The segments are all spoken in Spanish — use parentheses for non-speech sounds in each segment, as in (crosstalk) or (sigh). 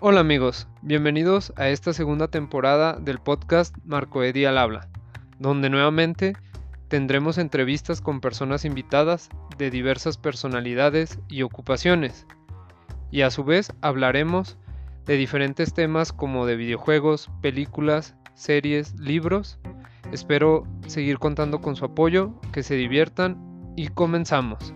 Hola amigos, bienvenidos a esta segunda temporada del podcast Marco Edi al habla, donde nuevamente tendremos entrevistas con personas invitadas de diversas personalidades y ocupaciones, y a su vez hablaremos de diferentes temas como de videojuegos, películas, series, libros. Espero seguir contando con su apoyo, que se diviertan y comenzamos.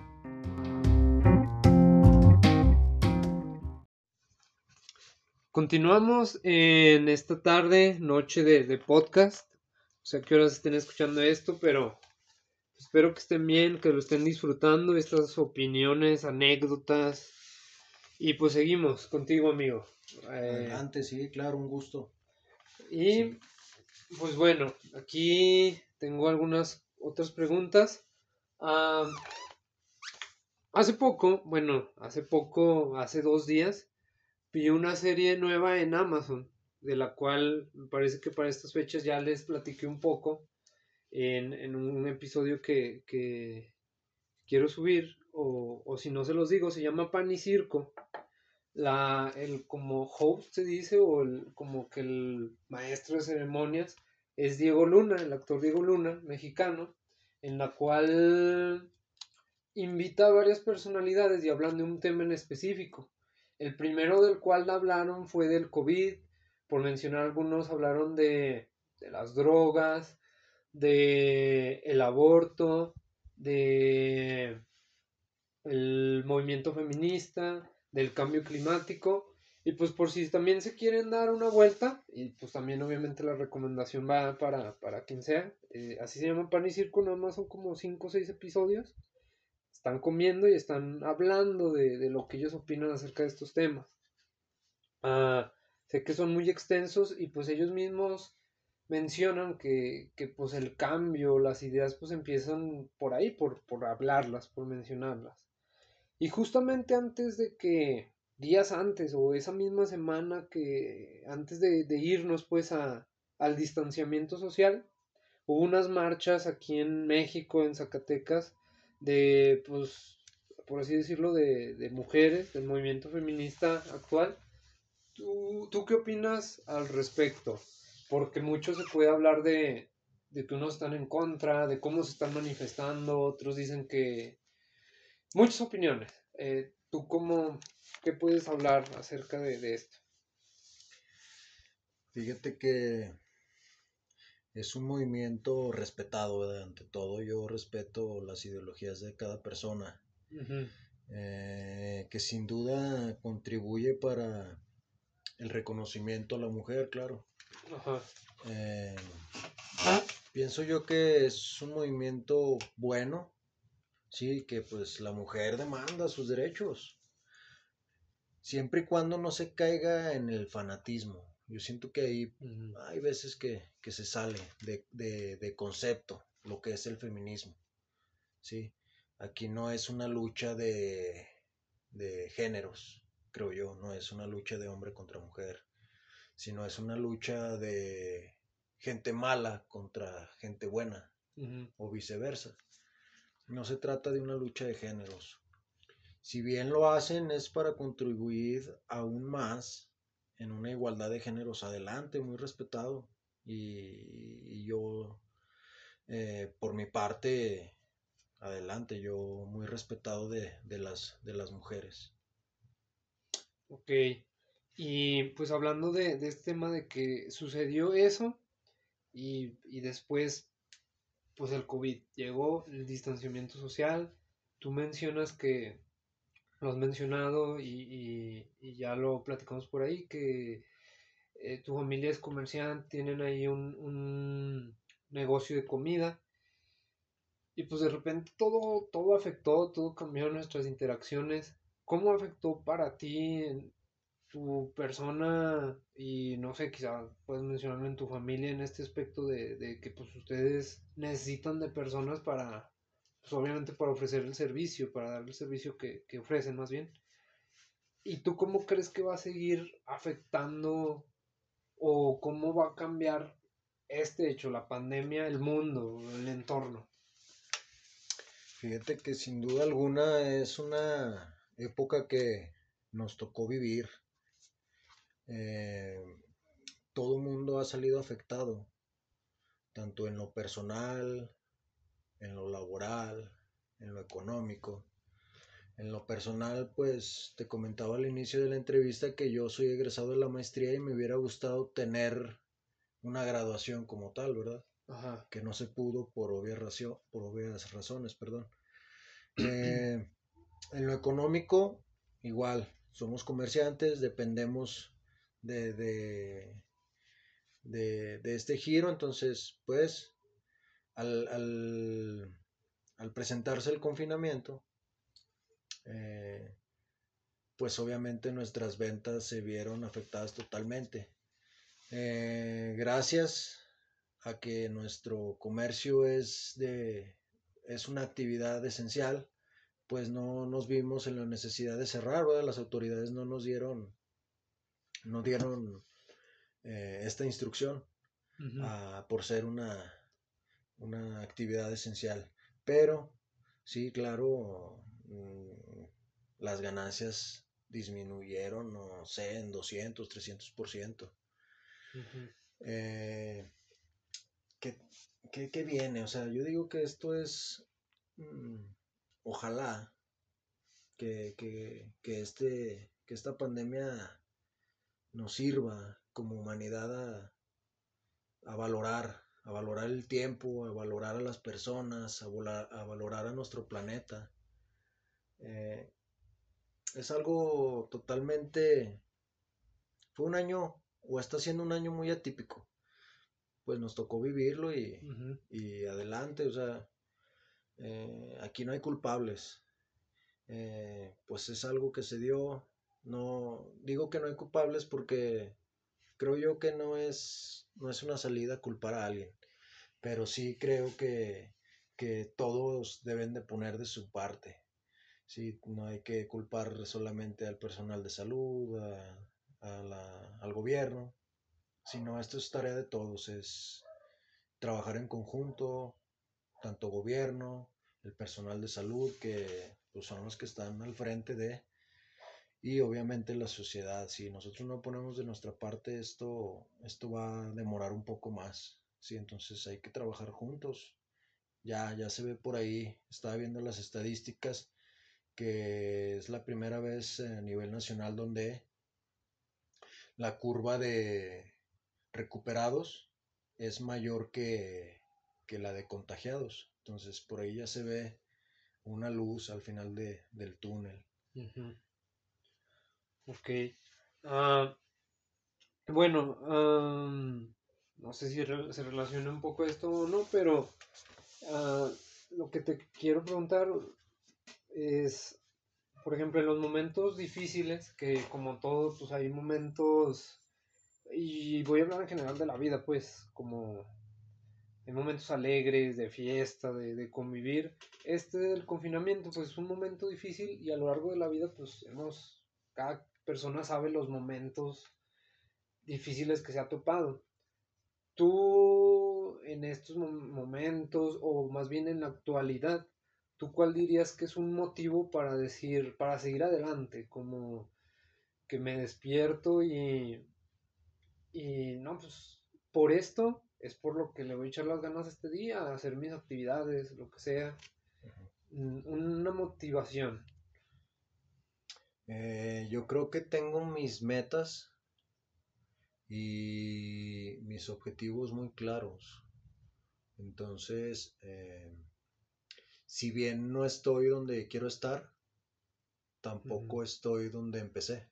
Continuamos en esta tarde, noche de, podcast. O sea, qué horas estén escuchando esto, pero espero que estén bien, que lo estén disfrutando, estas opiniones, anécdotas. Y pues seguimos contigo, amigo. Eh, Adelante, sí, claro, un gusto. Y pues bueno, aquí tengo algunas otras preguntas. hace poco, bueno, hace poco, hace dos días, vi una serie nueva en Amazon, de la cual me parece que para estas fechas ya les platiqué un poco en, un episodio que, quiero subir, o, o, si no se los digo, se llama Pan y Circo. La, el como host se dice, o el, como que el maestro de ceremonias es Diego Luna, el actor Diego Luna, mexicano, en la cual invita a varias personalidades y hablan de un tema en específico. El primero del cual hablaron fue del COVID, por mencionar algunos, hablaron de, las drogas, de el aborto, de el movimiento feminista, del cambio climático. Y pues por si también se quieren dar una vuelta, y pues también obviamente la recomendación va para, para quien sea, eh, así se llama Pan y Circo, nada más son como 5 o 6 episodios están comiendo y están hablando de, lo que ellos opinan acerca de estos temas. Ah, sé que son muy extensos y pues ellos mismos mencionan que, pues el cambio, las ideas pues empiezan por ahí, por, por hablarlas, por mencionarlas. Y justamente antes de que, días antes o esa misma semana que antes de, de irnos pues a, al distanciamiento social, hubo unas marchas aquí en México, en Zacatecas, de, pues, por así decirlo, de, de mujeres, del movimiento feminista actual. ¿Tú, ¿Tú, qué opinas al respecto? Porque mucho se puede hablar de, de que unos están en contra, de cómo se están manifestando, otros dicen que... Muchas opiniones. Eh, ¿Tú cómo, qué puedes hablar acerca de, de esto? Fíjate que es un movimiento respetado, ante todo yo respeto las ideologías de cada persona, eh, que sin duda contribuye para el reconocimiento a la mujer, claro. Eh, pienso yo que es un movimiento bueno, sí, que pues la mujer demanda sus derechos, siempre y cuando no se caiga en el fanatismo. Yo siento que ahí hay veces que, se sale de, concepto lo que es el feminismo. ¿sí? Aquí no es una lucha de, géneros, creo yo, no es una lucha de hombre contra mujer, sino es una lucha de gente mala contra gente buena o viceversa. No se trata de una lucha de géneros. Si bien lo hacen es para contribuir aún más en una igualdad de géneros adelante, muy respetado. Y, yo, eh, por mi parte, adelante, yo muy respetado de, las, de las mujeres. Ok, y pues hablando de, este tema de que sucedió eso y, y después, pues el COVID llegó, el distanciamiento social, tú mencionas que lo has mencionado y, ya lo platicamos por ahí, que eh, tu familia es comerciante, tienen ahí un, negocio de comida. Y pues de repente todo, todo afectó, todo cambió nuestras interacciones. ¿Cómo afectó para ti en tu persona y no sé, quizá puedes mencionarlo en tu familia en este aspecto de, de que pues ustedes necesitan de personas para, pues obviamente para ofrecer el servicio, para dar el servicio que, ofrecen más bien. ¿Y tú cómo crees que va a seguir afectando o cómo va a cambiar este hecho, la pandemia, el mundo, el entorno? Fíjate que sin duda alguna es una época que nos tocó vivir. eh, todo mundo ha salido afectado, tanto en lo personal, en lo laboral, en lo económico. En lo personal, pues te comentaba al inicio de la entrevista que yo soy egresado de la maestría y me hubiera gustado tener una graduación como tal, ¿verdad? Ajá. Que no se pudo por obvias, por obvias razones, perdón. (clears throat) Eh, en lo económico, igual, somos comerciantes, dependemos de, de, de, este giro, entonces, pues, al, al, al presentarse el confinamiento, eh, pues obviamente nuestras ventas se vieron afectadas totalmente. Eh, gracias a que nuestro comercio es de es una actividad esencial, pues no nos vimos en la necesidad de cerrar, las autoridades no nos dieron no dieron eh, esta instrucción ah, por ser una, una actividad esencial. Pero sí, claro, mm, las ganancias disminuyeron, no sé, en 200, 300%. Eh, ¿qué, qué, viene? O sea, yo digo que esto es, mm, ojalá que, que, que, este, que esta pandemia nos sirva como humanidad a, a valorar, a valorar el tiempo, a valorar a las personas, a, a valorar a nuestro planeta. Eh, es algo totalmente... Fue un año, o está siendo un año muy atípico. Pues nos tocó vivirlo y, y adelante, o sea, eh, aquí no hay culpables. Eh, pues es algo que se dio. No digo que no hay culpables porque creo yo que no es, no es una salida culpar a alguien. Pero sí creo que, que todos deben de poner de su parte. Sí, no hay que culpar solamente al personal de salud, al gobierno, sino esto es tarea de todos, es trabajar en conjunto, tanto gobierno, el personal de salud, que pues, son los que están al frente de, y obviamente la sociedad. Si nosotros no ponemos de nuestra parte, esto, esto va a demorar un poco más. Sí, entonces hay que trabajar juntos. Ya, ya se ve por ahí, estaba viendo las estadísticas que es la primera vez a nivel nacional donde la curva de recuperados es mayor que, la de contagiados. Entonces por ahí ya se ve una luz al final del túnel. Ok. Ah, bueno, no sé si se relaciona un poco esto o no, pero ah, lo que te quiero preguntar es, por ejemplo, en los momentos difíciles, que como todo, pues hay momentos, y voy a hablar en general de la vida, pues, como en momentos alegres, de fiesta, de, convivir. Este del confinamiento, pues es un momento difícil y a lo largo de la vida, pues hemos, cada persona sabe los momentos difíciles que se ha topado. Tú en estos momentos, o más bien en la actualidad, ¿tú cuál dirías que es un motivo para decir, para seguir adelante? Como que me despierto y, y no, pues por esto es por lo que le voy a echar las ganas este día, a hacer mis actividades, lo que sea. Mm, una motivación. Eh, yo creo que tengo mis metas y mis objetivos muy claros. Entonces, eh, si bien no estoy donde quiero estar, tampoco estoy donde empecé.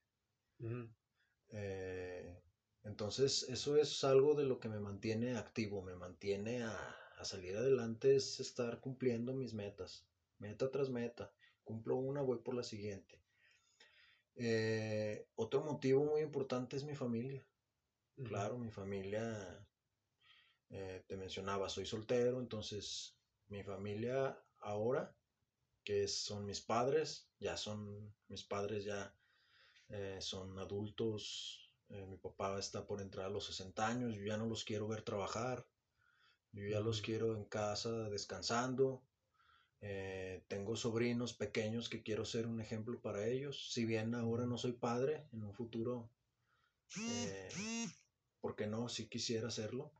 Eh, entonces, eso es algo de lo que me mantiene activo, me mantiene a, salir adelante, es estar cumpliendo mis metas, meta tras meta. Cumplo una, voy por la siguiente. Eh, otro motivo muy importante es mi familia. Claro, mi familia, eh, te mencionaba, soy soltero, entonces mi familia ahora, que son mis padres, ya son, mis padres ya eh, son adultos, eh, mi papá está por entrar a los 60 años, yo ya no los quiero ver trabajar, yo ya los quiero en casa descansando, eh, tengo sobrinos pequeños que quiero ser un ejemplo para ellos, si bien ahora no soy padre, en un futuro Eh, porque no, sí quisiera hacerlo.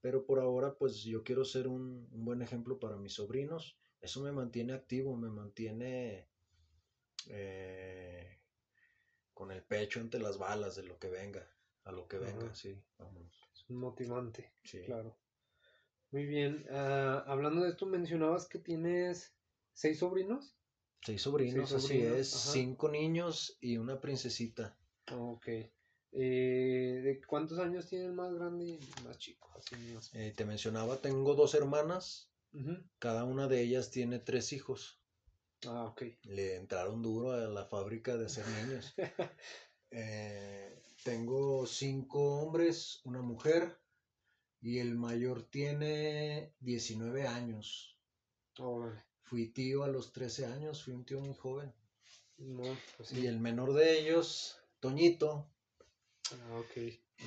Pero por ahora, pues yo quiero ser un, buen ejemplo para mis sobrinos. Eso me mantiene activo, me mantiene eh, con el pecho ante las balas de lo que venga, a lo que venga, sí, vamos. Es un motivante, sí. claro. Muy bien. Ah, hablando de esto, mencionabas que tienes seis sobrinos. Seis sobrinos, así es. Cinco niños y una princesita. Ok. Eh, ¿De cuántos años tiene el más grande y el más chico? Eh, te mencionaba, tengo dos hermanas. Cada una de ellas tiene tres hijos. Ah, ok. Le entraron duro a la fábrica de hacer niños. (laughs) Eh, tengo cinco hombres, una mujer, y el mayor tiene 19 años. Fui tío a los 13 años, fui un tío muy joven. Pues y el menor de ellos, Toñito, Ah,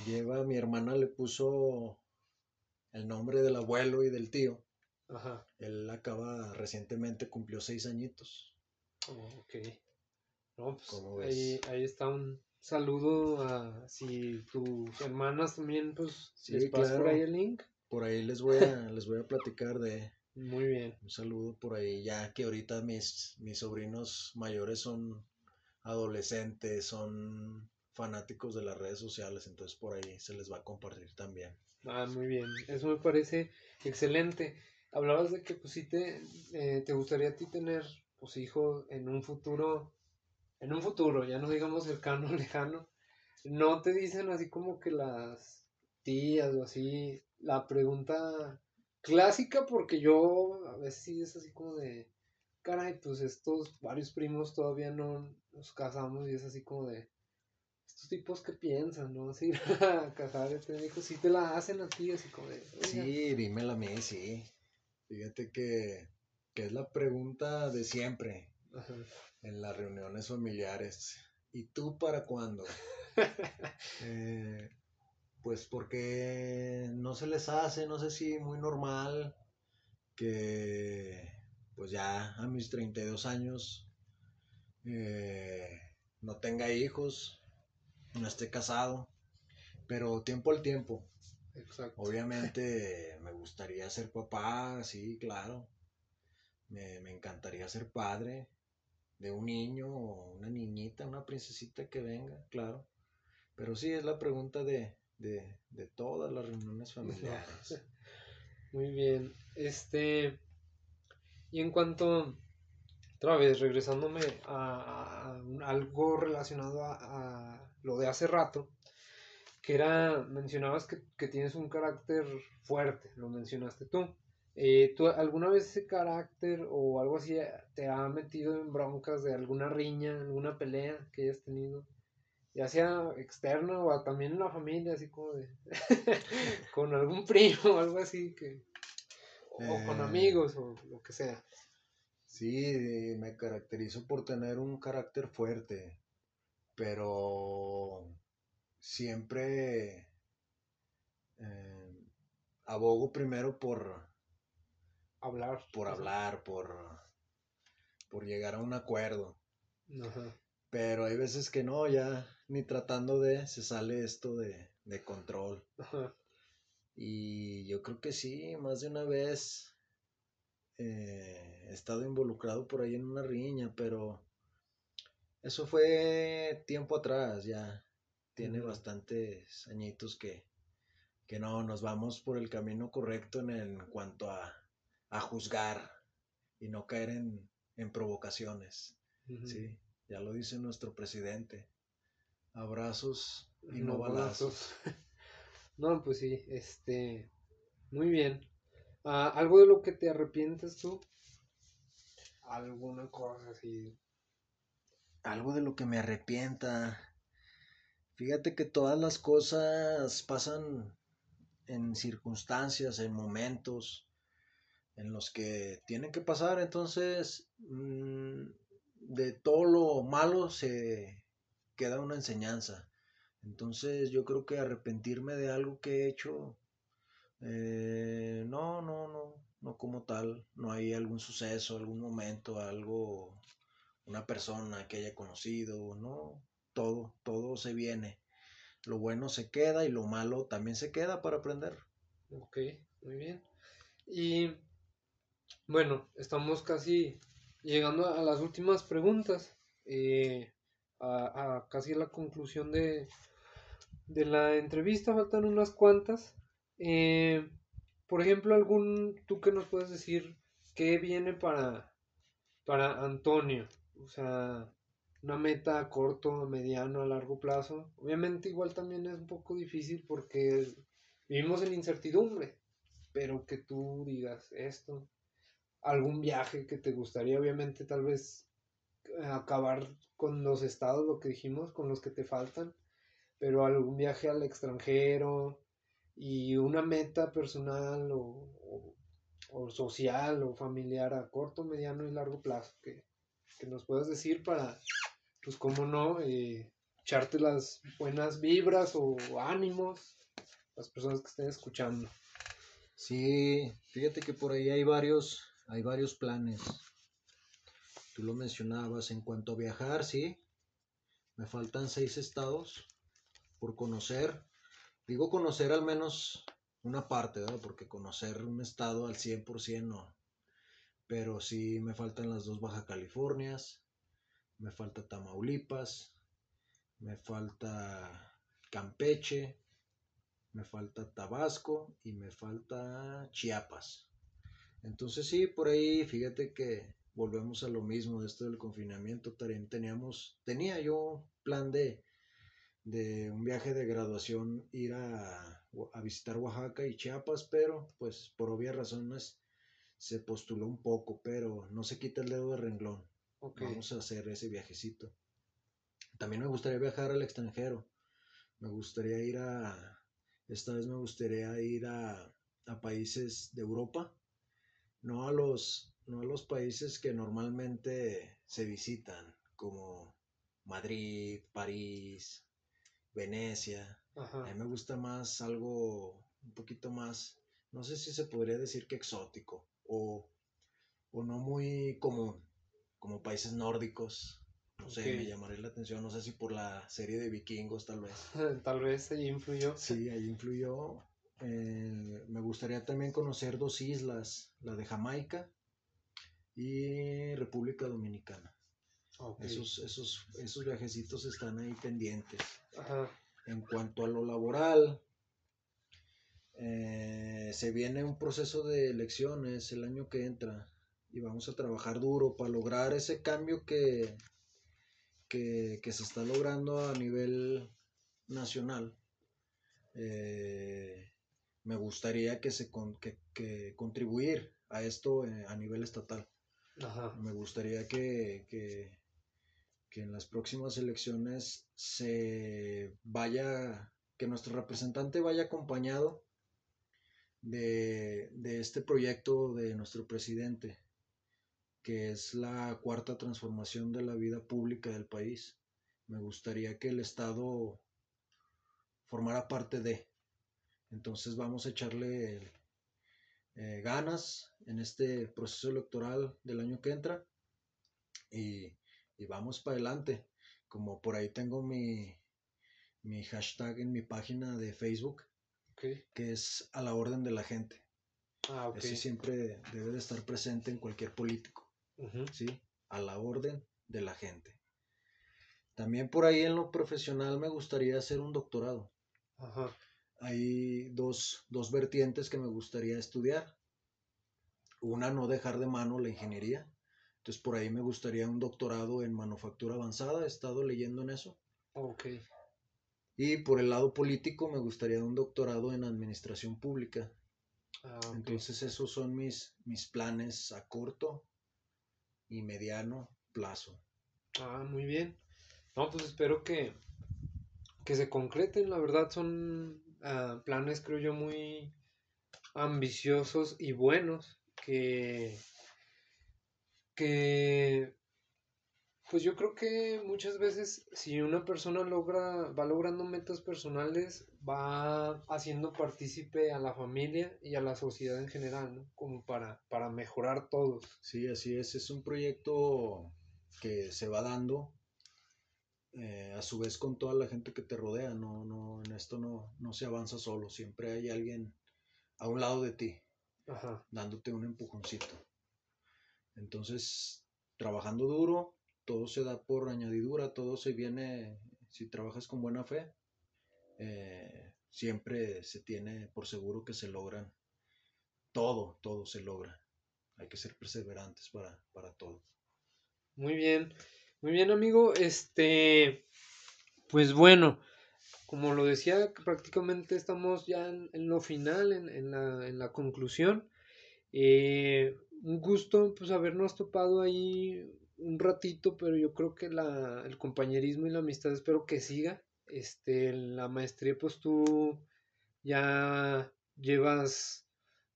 Lleva, mi hermana le puso el nombre del abuelo y del tío. Ajá. Él acaba, recientemente cumplió seis añitos. Oh, ok. Pues, ahí, ahí, está un saludo a si tus hermanas también, pues, les por ahí el link. Por ahí les voy a, les voy a platicar de... Muy bien. Un saludo por ahí, ya que ahorita mis, mis sobrinos mayores son adolescentes, son fanáticos de las redes sociales, entonces por ahí se les va a compartir también. Ah, muy bien, eso me parece excelente. Hablabas de que pues sí te, eh, te gustaría a ti tener pues hijos en un futuro, en un futuro, ya no digamos cercano, (laughs) lejano. No te dicen así como que las tías o así, la pregunta clásica, porque yo a veces sí es así como de, caray, pues estos varios primos todavía no nos casamos y es así como de, estos tipos que piensan, ¿no? Si (laughs) a casar este hijo, si te la hacen a ti, así como de. Sí, dímela a mí, sí. Fíjate que, que es la pregunta de siempre en las reuniones familiares. ¿Y tú para cuándo? (laughs) Eh, pues porque no se les hace, no sé si muy normal que pues ya a mis 32 años eh, no tenga hijos, no esté casado, pero tiempo al tiempo. Exacto. Obviamente (laughs) me gustaría ser papá, sí, claro. Me, encantaría ser padre de un niño o una niñita, una princesita que venga, claro. Pero sí, es la pregunta de, de, todas las reuniones familiares. (laughs) Muy bien. Este. Y en cuanto. Otra vez, regresándome a, algo relacionado a, lo de hace rato, que era, mencionabas que, tienes un carácter fuerte, lo mencionaste tú. Eh, ¿Tú alguna vez ese carácter o algo así te ha metido en broncas de alguna riña, alguna pelea que hayas tenido? Ya sea externa o también en la familia, así como de... (laughs) con algún primo o algo así que... O con eh. amigos o lo que sea. Sí, me caracterizo por tener un carácter fuerte pero siempre eh, abogo primero por hablar. Por hablar, por, por llegar a un acuerdo. Pero hay veces que no, ya ni tratando de, se sale esto de, de control. Y yo creo que sí, más de una vez eh, he estado involucrado por ahí en una riña, pero eso fue tiempo atrás, ya tiene bastantes añitos que, que no nos vamos por el camino correcto en, en cuanto a, a, juzgar y no caer en, en provocaciones. Sí, ya lo dice nuestro presidente. Abrazos y no, balazos. (laughs) no, pues sí, este, muy bien. Ah, ¿Algo de lo que te arrepientes tú? ¿Alguna cosa así algo de lo que me arrepienta. Fíjate que todas las cosas pasan en circunstancias, en momentos en los que tienen que pasar. Entonces, mm, de todo lo malo se queda una enseñanza. Entonces, yo creo que arrepentirme de algo que he hecho, eh, no, no, no, no como tal. No hay algún suceso, algún momento, algo una persona que haya conocido, ¿no? Todo, todo se viene. lo bueno se queda y lo malo también se queda para aprender. Ok, muy bien. Y bueno, estamos casi llegando a las últimas preguntas, eh, a, casi la conclusión de, de la entrevista, faltan unas cuantas. Eh, por ejemplo, algún, tú que nos puedes decir qué viene para, para Antonio, o sea, una meta a corto, a mediano, a largo plazo. Obviamente igual también es un poco difícil porque vivimos en incertidumbre, pero que tú digas esto, algún viaje que te gustaría, obviamente tal vez eh, acabar con los estados, lo que dijimos, con los que te faltan, pero algún viaje al extranjero y una meta personal o, o, social o familiar a corto, mediano y largo plazo que, que nos puedas decir para pues cómo no, eh, echarte las buenas vibras o ánimos las personas que estén escuchando. Sí, fíjate que por ahí hay varios, hay varios planes. Tú lo mencionabas en cuanto a viajar, sí. Me faltan seis estados por conocer. Digo conocer al menos una parte, ¿verdad? Porque conocer un estado al 100% no. Pero sí me faltan las dos Baja Californias, me falta Tamaulipas, me falta Campeche, me falta Tabasco y me falta Chiapas. Entonces sí, por ahí fíjate que volvemos a lo mismo de esto del confinamiento. Teníamos, tenía yo plan de, de un viaje de graduación ir a, a visitar Oaxaca y Chiapas, pero pues por obvias razones se postuló un poco, pero no se quita el dedo de renglón. Vamos a hacer ese viajecito. También me gustaría viajar al extranjero. Me gustaría ir a... Esta vez me gustaría ir a, a países de Europa. No a, los, no a los países que normalmente se visitan, como Madrid, París, Venecia. A mí me gusta más algo un poquito más, no sé si se podría decir que exótico o, o no muy común como países nórdicos. No sé, me llamaría la atención, no sé si por la serie de vikingos tal vez. (laughs) tal vez ahí influyó. Sí, ahí influyó. Eh, me gustaría también conocer dos islas, la de Jamaica y República Dominicana. Esos, esos, esos viajecitos están ahí pendientes. En cuanto a lo laboral, eh, se viene un proceso de elecciones el año que entra y vamos a trabajar duro para lograr ese cambio que, que, se está logrando a nivel nacional. Eh, me gustaría que se que, contribuir a esto eh, a nivel estatal. Me gustaría que, que, en las próximas elecciones se vaya, que nuestro representante vaya acompañado de, de este proyecto de nuestro presidente que es la cuarta transformación de la vida pública del país. Me gustaría que el Estado formara parte de. Entonces vamos a echarle eh, ganas en este proceso electoral del año que entra y, vamos para adelante. Como por ahí tengo mi, mi hashtag en mi página de Facebook, que es a la orden de la gente. Ah, Ese siempre debe de estar presente en cualquier político. ¿sí? A la orden de la gente. También por ahí en lo profesional me gustaría hacer un doctorado. Hay dos, dos vertientes que me gustaría estudiar. Una, no dejar de mano la ingeniería. Entonces por ahí me gustaría un doctorado en manufactura avanzada. He estado leyendo en eso. Y por el lado político me gustaría un doctorado en administración pública. Ah, Entonces esos son mis, mis planes a corto y mediano plazo. Ah, muy bien. No, pues espero que, que se concreten. La verdad son ah, planes, creo yo, muy ambiciosos y buenos que, que pues yo creo que muchas veces si una persona logra, va logrando metas personales, va haciendo partícipe a la familia y a la sociedad en general, ¿no? Como para, para mejorar todos. Sí, así es. Es un proyecto que se va dando eh, a su vez con toda la gente que te rodea, no, no, en esto no, no se avanza solo, siempre hay alguien a un lado de ti, dándote un empujoncito. Entonces, trabajando duro, todo se da por añadidura, todo se viene, si trabajas con buena fe, eh, siempre se tiene por seguro que se logran, todo, todo se logra. Hay que ser perseverantes para, para todo. Muy bien. Muy bien, amigo. Este, pues bueno, como lo decía, prácticamente estamos ya en, lo final, en, la, conclusión. Eh, un gusto, pues, habernos topado ahí un ratito, pero yo creo que la, el compañerismo y la amistad espero que siga. Este, la maestría, pues tú ya llevas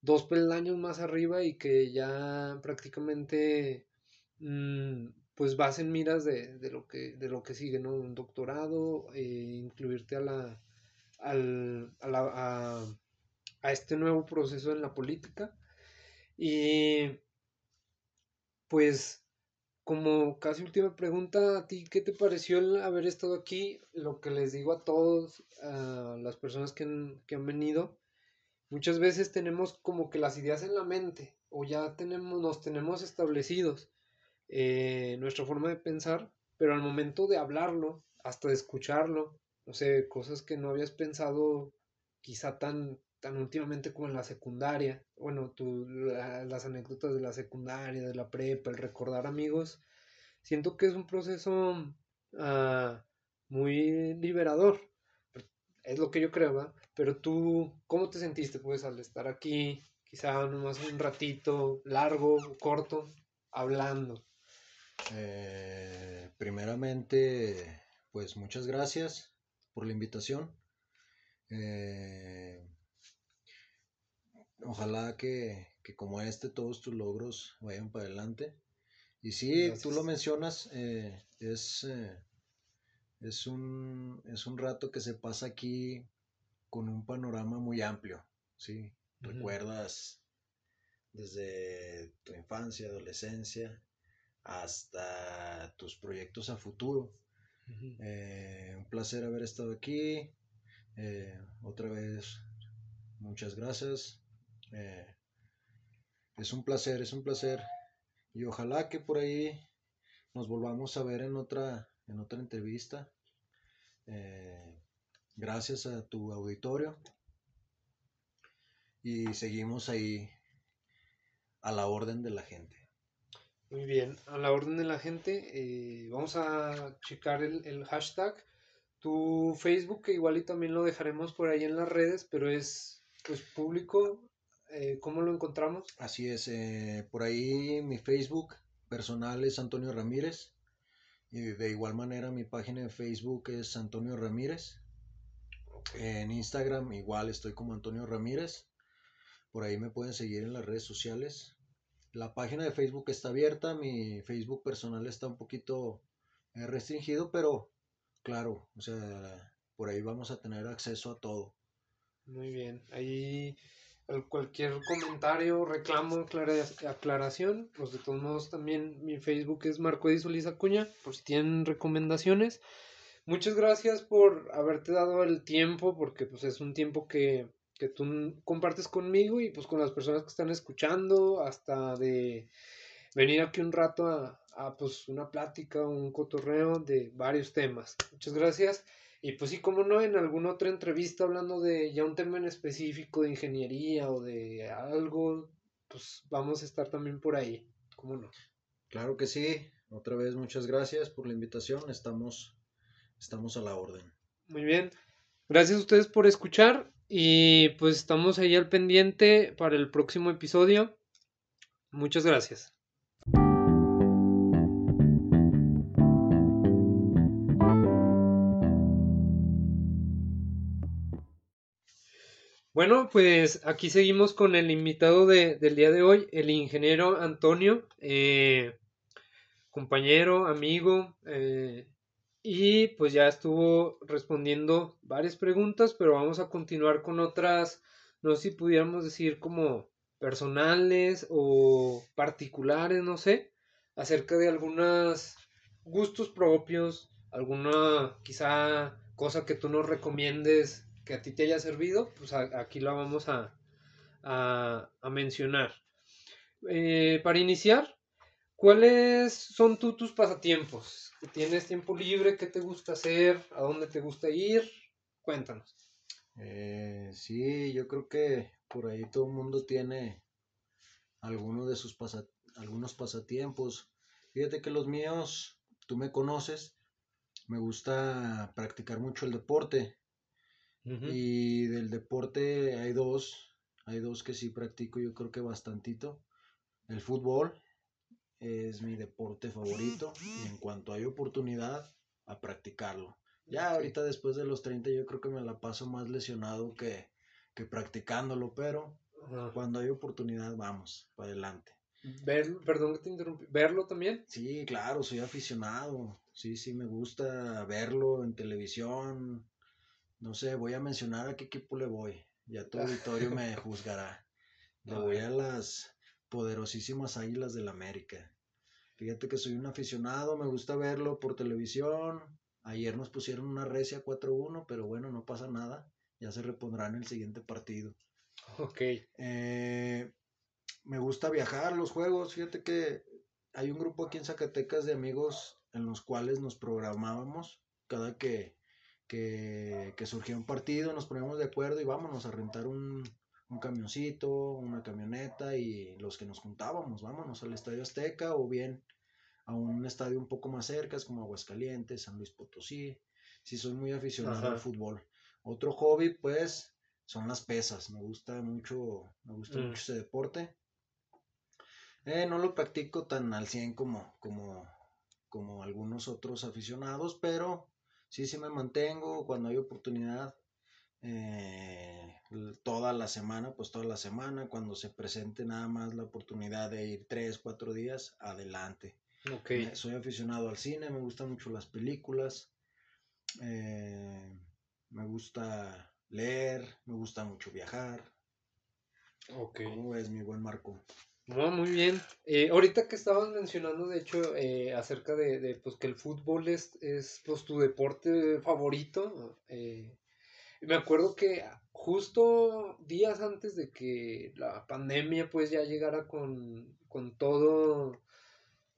dos peldaños más arriba y que ya prácticamente mm, pues vas en miras de, lo, que, de lo que sigue, ¿no? Un doctorado, eh, incluirte a la, al, a, este nuevo proceso en la política. Y pues como casi última pregunta, ¿a ti qué te pareció el haber estado aquí? Lo que les digo a todos, a las personas que han, que han venido, muchas veces tenemos como que las ideas en la mente o ya tenemos, nos tenemos establecidos eh, nuestra forma de pensar, pero al momento de hablarlo, hasta de escucharlo, no sé, cosas que no habías pensado quizá tan, tan últimamente como en la secundaria, bueno, tu, las anécdotas de la secundaria, de la prepa, el recordar amigos, siento que es un proceso ah, muy liberador, es lo que yo creo, ¿verdad? Pero tú, ¿cómo te sentiste pues al estar aquí, quizá nomás un ratito, largo, corto, hablando? Eh, primeramente, pues muchas gracias por la invitación. Eh, ojalá que, como este todos tus logros vayan para adelante. Y sí, tú lo mencionas, eh, es, es, un, es un rato que se pasa aquí con un panorama muy amplio, ¿sí? Recuerdas desde tu infancia, adolescencia, hasta tus proyectos a futuro. Eh, un placer haber estado aquí. Eh, otra vez, muchas gracias. Eh, es un placer, es un placer. Y ojalá que por ahí nos volvamos a ver en otra, en otra entrevista. gracias a tu auditorio. Y seguimos ahí a la orden de la gente. Muy bien, a la orden de la gente, eh, vamos a checar el, hashtag. Tu Facebook, que igual y también lo dejaremos por ahí en las redes, pero es pues público. Eh, ¿Cómo lo encontramos? Así es, eh, por ahí mi Facebook personal es Antonio Ramírez. Y de igual manera mi página de Facebook es Antonio Ramírez. En Instagram igual estoy como Antonio Ramírez. Por ahí me pueden seguir en las redes sociales. La página de Facebook está abierta, mi Facebook personal está un poquito eh, restringido, pero claro, o sea, por ahí vamos a tener acceso a todo. Muy bien, ahí cualquier comentario, reclamo, aclaración, pues de todos modos también mi Facebook es Marco Solís Acuña, por si tienen recomendaciones. Muchas gracias por haberte dado el tiempo, porque pues es un tiempo que que tú compartes conmigo y pues con las personas que están escuchando, hasta de venir aquí un rato a, pues una plática, un cotorreo de varios temas. Muchas gracias. Y pues sí, como no, en alguna otra entrevista hablando de ya un tema en específico de ingeniería o de algo, pues vamos a estar también por ahí. ¿Cómo no? Claro que sí. Otra vez muchas gracias por la invitación. Estamos, estamos a la orden. Muy bien. Gracias a ustedes por escuchar y pues estamos ahí al pendiente para el próximo episodio. Muchas gracias. Bueno, pues aquí seguimos con el invitado del día de hoy, el ingeniero Antonio, eh, compañero, amigo, eh, y pues ya estuvo respondiendo varias preguntas, pero vamos a continuar con otras, no sé si pudiéramos decir como personales o particulares, no sé, acerca de algunos gustos propios, alguna quizá cosa que tú nos recomiendes que a ti te haya servido, pues aquí la vamos a, mencionar. Eh, para iniciar, ¿cuáles son tú tus pasatiempos? ¿Tienes tiempo libre? ¿Qué te gusta hacer? ¿A dónde te gusta ir? Cuéntanos. Eh, sí, yo creo que por ahí todo el mundo tiene alguno de sus algunos pasatiempos. Fíjate que los míos, tú me conoces, me gusta practicar mucho el deporte. Y del deporte hay dos, hay dos que sí practico yo creo que bastantito. El fútbol es mi deporte favorito y en cuanto hay oportunidad a practicarlo. Ya ahorita después de los 30 yo creo que me la paso más lesionado que, que practicándolo, pero cuando hay oportunidad vamos, para adelante. Ver, perdón que te interrumpí, ¿verlo también? Sí, claro, soy aficionado. Sí, sí, me gusta verlo en televisión. No sé, voy a mencionar a qué equipo le voy. Ya tu (laughs) auditorio me juzgará. Le voy a las poderosísimas Águilas del América. Fíjate que soy un aficionado, me gusta verlo por televisión. Ayer nos pusieron una recia 4-1, pero bueno, no pasa nada. Ya se repondrá en el siguiente partido. Ok. Eh, me gusta viajar los juegos. Fíjate que hay un grupo aquí en Zacatecas de amigos en los cuales nos programábamos cada que, que, surgía un partido, nos poníamos de acuerdo y vámonos a rentar un, un camioncito, una camioneta y los que nos juntábamos, vámonos al Estadio Azteca o bien a un estadio un poco más cerca, como Aguascalientes, San Luis Potosí. Sí, soy muy aficionado al fútbol. Otro hobby, pues, son las pesas. Me gusta mucho, me gusta mm. mucho ese deporte. Eh, no lo practico tan al 100 como, como, como algunos otros aficionados, pero sí, sí me mantengo cuando hay oportunidad. Eh, toda la semana, pues toda la semana, cuando se presente nada más la oportunidad de ir tres, cuatro días, adelante. Okay. soy aficionado al cine, me gustan mucho las películas, eh, me gusta leer, me gusta mucho viajar. Okay. ¿Cómo ves, mi buen Marco? No, muy bien. Eh, ahorita que estabas mencionando, de hecho, eh, acerca de, pues, que el fútbol es, es pues, tu deporte favorito, eh, me acuerdo que justo días antes de que la pandemia pues ya llegara con, con todo,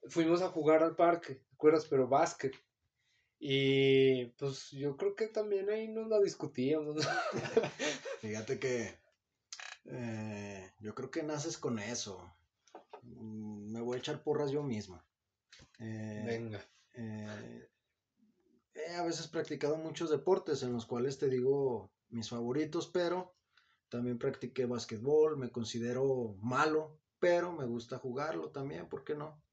fuimos a jugar al parque, ¿te acuerdas? Pero básquet. Y pues yo creo que también ahí nos la discutíamos. (laughs) Fíjate que eh, yo creo que naces con eso. Mm, me voy a echar porras yo misma. Eh, Venga. Eh, he a veces practicado muchos deportes en los cuales te digo mis favoritos, pero también practiqué básquetbol, me considero malo, pero me gusta jugarlo también, ¿por qué no?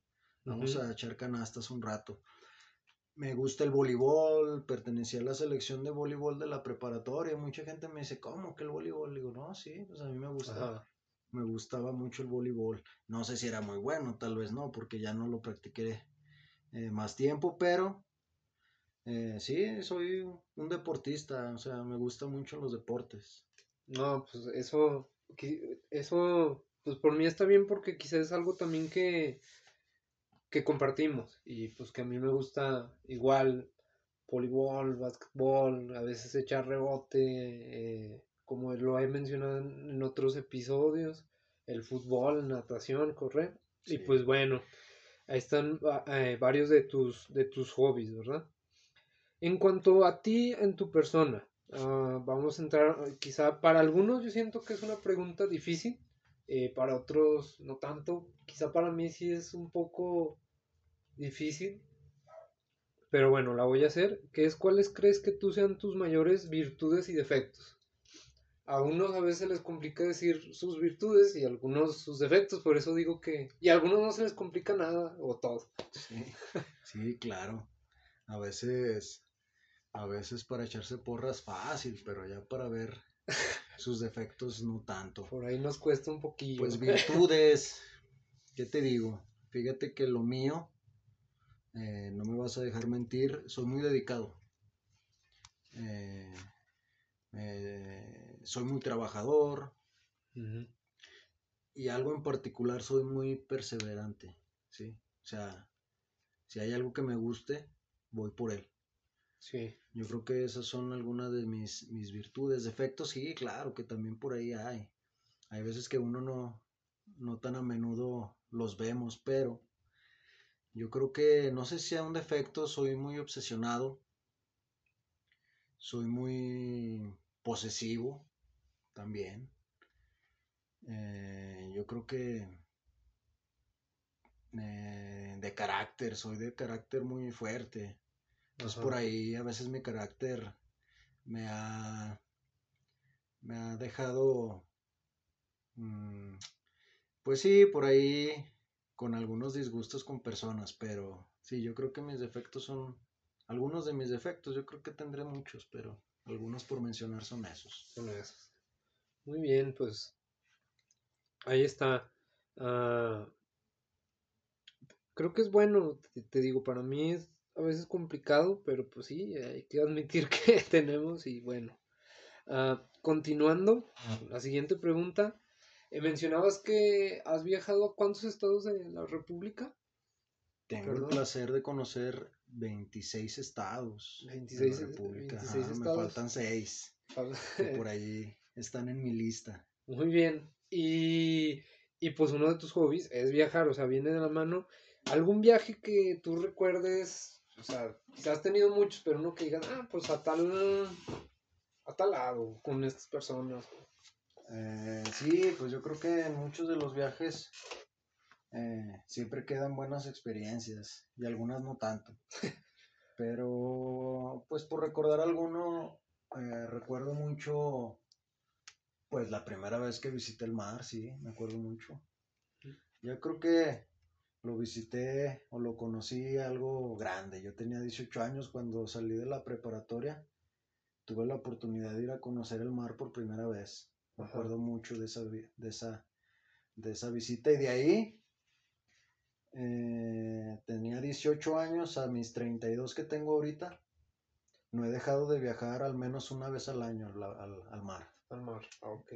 Vamos a echar canastas un rato me gusta el voleibol, pertenecía a la selección de voleibol de la preparatoria. Mucha gente me dice, ¿cómo que el voleibol? Digo, no, sí, pues a mí me gustaba. Me gustaba mucho el voleibol. No sé si era muy bueno, tal vez no, porque ya no lo practiqué eh, más tiempo, pero eh, sí, soy un deportista, o sea, me gustan mucho los deportes. No, pues eso, eso, pues por mí está bien porque quizás es algo también que que compartimos y pues que a mí me gusta igual voleibol, básquetbol, a veces echar rebote, eh, como lo he mencionado en otros episodios, el fútbol, natación, correr. Y pues bueno, ahí están ah, eh, varios de tus, de tus hobbies, ¿verdad? En cuanto a ti en tu persona, ah, vamos a entrar, quizá para algunos yo siento que es una pregunta difícil, eh, para otros no tanto. Quizá para mí sí es un poco difícil. Pero bueno, la voy a hacer. ¿Qué es cuáles crees que tú sean tus mayores virtudes y defectos? A unos a veces les complica decir sus virtudes y a algunos sus defectos, por eso digo que... Y a algunos no se les complica nada o todo. Sí claro. A veces, a veces para echarse porras fácil, pero ya para ver (laughs) sus defectos no tanto. Por ahí nos cuesta un poquillo. Pues (laughs) virtudes, ¿qué te digo? Fíjate que lo mío, eh, no me vas a dejar mentir, soy muy dedicado. Eh, eh, soy muy trabajador. Y algo en particular, soy muy perseverante. ¿sí? O sea, si hay algo que me guste, voy por él. Sí. Yo creo que esas son algunas de mis, mis virtudes. Defectos, sí, claro, que también por ahí hay. Hay veces que uno no, no tan a menudo los vemos, pero yo creo que, no sé si sea un defecto, soy muy obsesionado, soy muy posesivo también. Eh, yo creo que eh, de carácter, soy de carácter muy fuerte. Entonces por ahí a veces mi carácter me ha, me ha dejado, mm, pues sí, por ahí con algunos disgustos con personas, pero sí, yo creo que mis defectos son, algunos de mis defectos, yo creo que tendré muchos, pero algunos por mencionar son esos. Son esos. Muy bien, pues ahí está. Ah, creo que es bueno, te, digo, para mí es a veces complicado, pero pues sí, hay que admitir (laughs) que tenemos y bueno. Ah, continuando, la siguiente pregunta. Eh, mencionabas que has viajado a cuántos estados de la República? Tengo el placer de conocer 26 estados 26, de la República. Me faltan 6. (laughs) por ahí están en mi lista. Muy bien. Y, y pues uno de tus hobbies es viajar, o sea, viene de la mano. ¿Algún viaje que tú recuerdes? O sea, quizás has tenido muchos, pero uno que digas, ah, pues a tal, a tal lado, con estas personas. Eh, sí, pues yo creo que en muchos de los viajes eh, siempre quedan buenas experiencias y algunas no tanto. (laughs) Pero, pues por recordar alguno, eh, recuerdo mucho, pues la primera vez que visité el mar, sí, me acuerdo mucho. Yo creo que lo visité o lo conocí algo grande. Yo tenía 18 años cuando salí de la preparatoria. Tuve la oportunidad de ir a conocer el mar por primera vez. Me acuerdo mucho de esa, de, esa, de esa visita y de ahí eh, tenía 18 años a mis 32 que tengo ahorita. No he dejado de viajar al menos una vez al año al, al mar. Al mar, ok.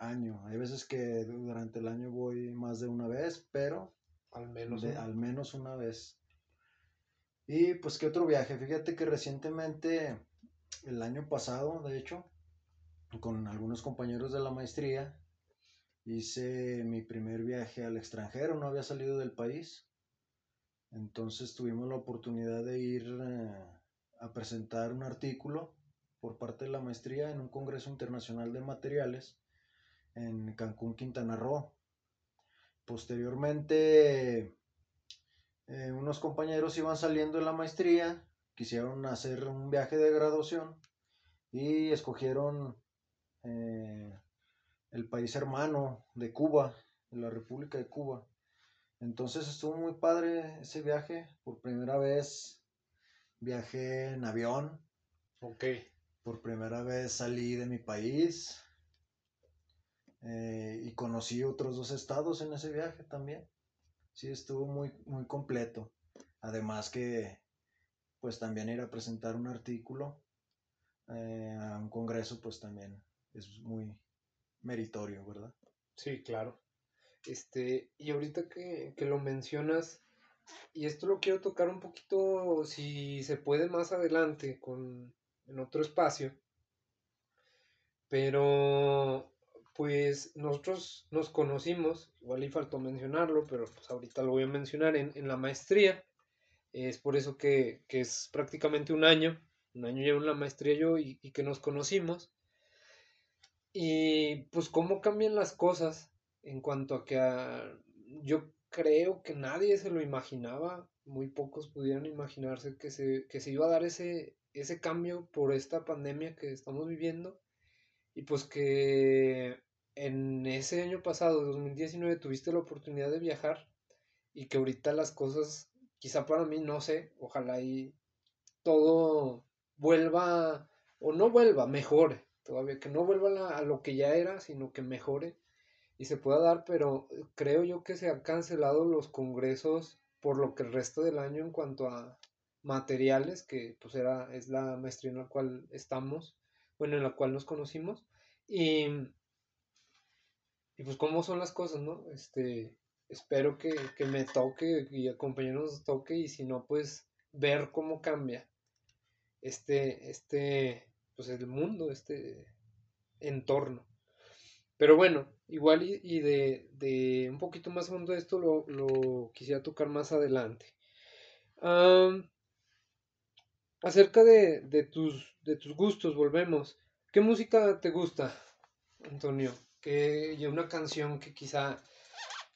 Año. Hay veces que durante el año voy más de una vez, pero al menos, al menos una vez. Y pues, ¿qué otro viaje? Fíjate que recientemente, el año pasado, de hecho, con algunos compañeros de la maestría, hice mi primer viaje al extranjero, no había salido del país. Entonces tuvimos la oportunidad de ir eh, a presentar un artículo por parte de la maestría en un Congreso Internacional de Materiales en Cancún, Quintana Roo. Posteriormente, eh, unos compañeros iban saliendo de la maestría, quisieron hacer un viaje de graduación y escogieron eh, el país hermano de Cuba, de la República de Cuba. Entonces estuvo muy padre ese viaje. Por primera vez viajé en avión. Ok. Por primera vez salí de mi país. Eh, y conocí otros dos estados en ese viaje también. Sí, estuvo muy, muy completo. Además que, pues también ir a presentar un artículo eh, a un congreso, pues también es muy meritorio, ¿verdad? Sí, claro. Este, y ahorita que, que lo mencionas, y esto lo quiero tocar un poquito, si se puede más adelante, con, en otro espacio. Pero pues nosotros nos conocimos, igual y faltó mencionarlo, pero pues ahorita lo voy a mencionar en, la maestría. Es por eso que, es prácticamente un año, un año llevo en la maestría yo y, que nos conocimos. Y pues cómo cambian las cosas en cuanto a que yo creo que nadie se lo imaginaba, muy pocos pudieron imaginarse que se, que se iba a dar ese, ese cambio por esta pandemia que estamos viviendo y pues que en ese año pasado, 2019, tuviste la oportunidad de viajar y que ahorita las cosas, quizá para mí, no sé, ojalá y todo vuelva, o no vuelva, mejore, todavía, que no vuelva a lo que ya era, sino que mejore y se pueda dar, pero creo yo que se han cancelado los congresos por lo que el resto del año en cuanto a materiales, que pues era, es la maestría en la cual estamos, bueno, en la cual nos conocimos, y y pues cómo son las cosas, ¿no? Este, espero que, me toque y a compañeros nos toque y si no, pues ver cómo cambia. este, este, pues el mundo, este entorno. Pero bueno, igual y, de, de, un poquito más fondo esto lo, lo quisiera tocar más adelante. acerca de, de, tus, de tus gustos, volvemos. ¿Qué música te gusta, Antonio? Que y una canción que quizá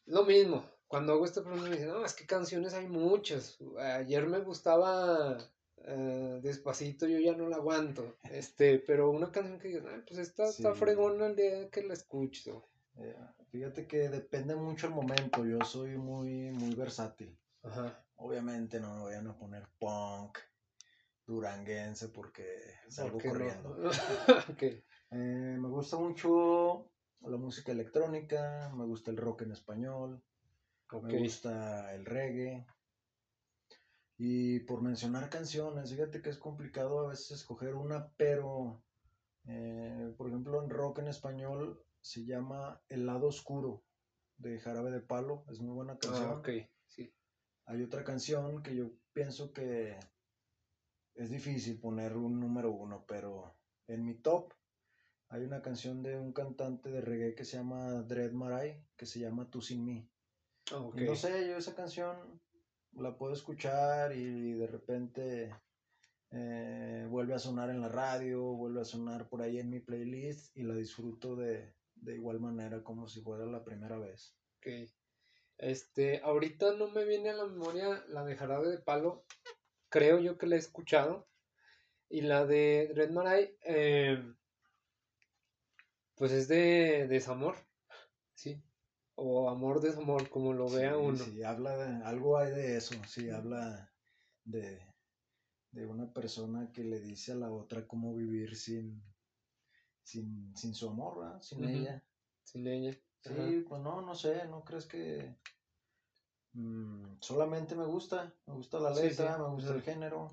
lo mismo. Cuando hago esta pregunta me dicen, no, es que canciones hay muchas. Ayer me gustaba eh, despacito, yo ya no la aguanto. Este, pero una canción que digan, pues esta está fregona el día que la escucho. Eh, fíjate que depende mucho el momento. Yo soy muy, muy versátil. Ajá. Obviamente no me voy a poner punk, duranguense porque salgo corriendo. (laughs) Eh, me gusta mucho la música electrónica, me gusta el rock en español, me gusta el reggae. Y por mencionar canciones, fíjate que es complicado a veces escoger una, pero eh, por ejemplo en rock en español se llama El lado oscuro de Jarabe de Palo, es muy buena ah, canción. sí. Hay otra canción que yo pienso que es difícil poner un número uno, pero en mi top hay una canción de un cantante de reggae que se llama Dread Marai, que se llama Tú sin mí. Ah, no sé, yo esa canción la puedo escuchar y de repente eh, vuelve a sonar en la radio, vuelve a sonar por ahí en mi playlist y la disfruto de, de igual manera como si fuera la primera vez. Ok. Este, ahorita no me viene a la memoria la de Jarabe de Palo, creo yo que la he escuchado. Y la de Red Marai, eh, pues es de desamor, sí. O amor, desamor, como lo vea uno. Sí, habla de, algo hay de eso, sí, habla de, de una persona que le dice a la otra cómo vivir sin, sin, sin su amor, sin ella. Sin ella. Sí, pues no, no sé, ¿no crees que Mm, solamente me gusta, me gusta la letra, me gusta el género.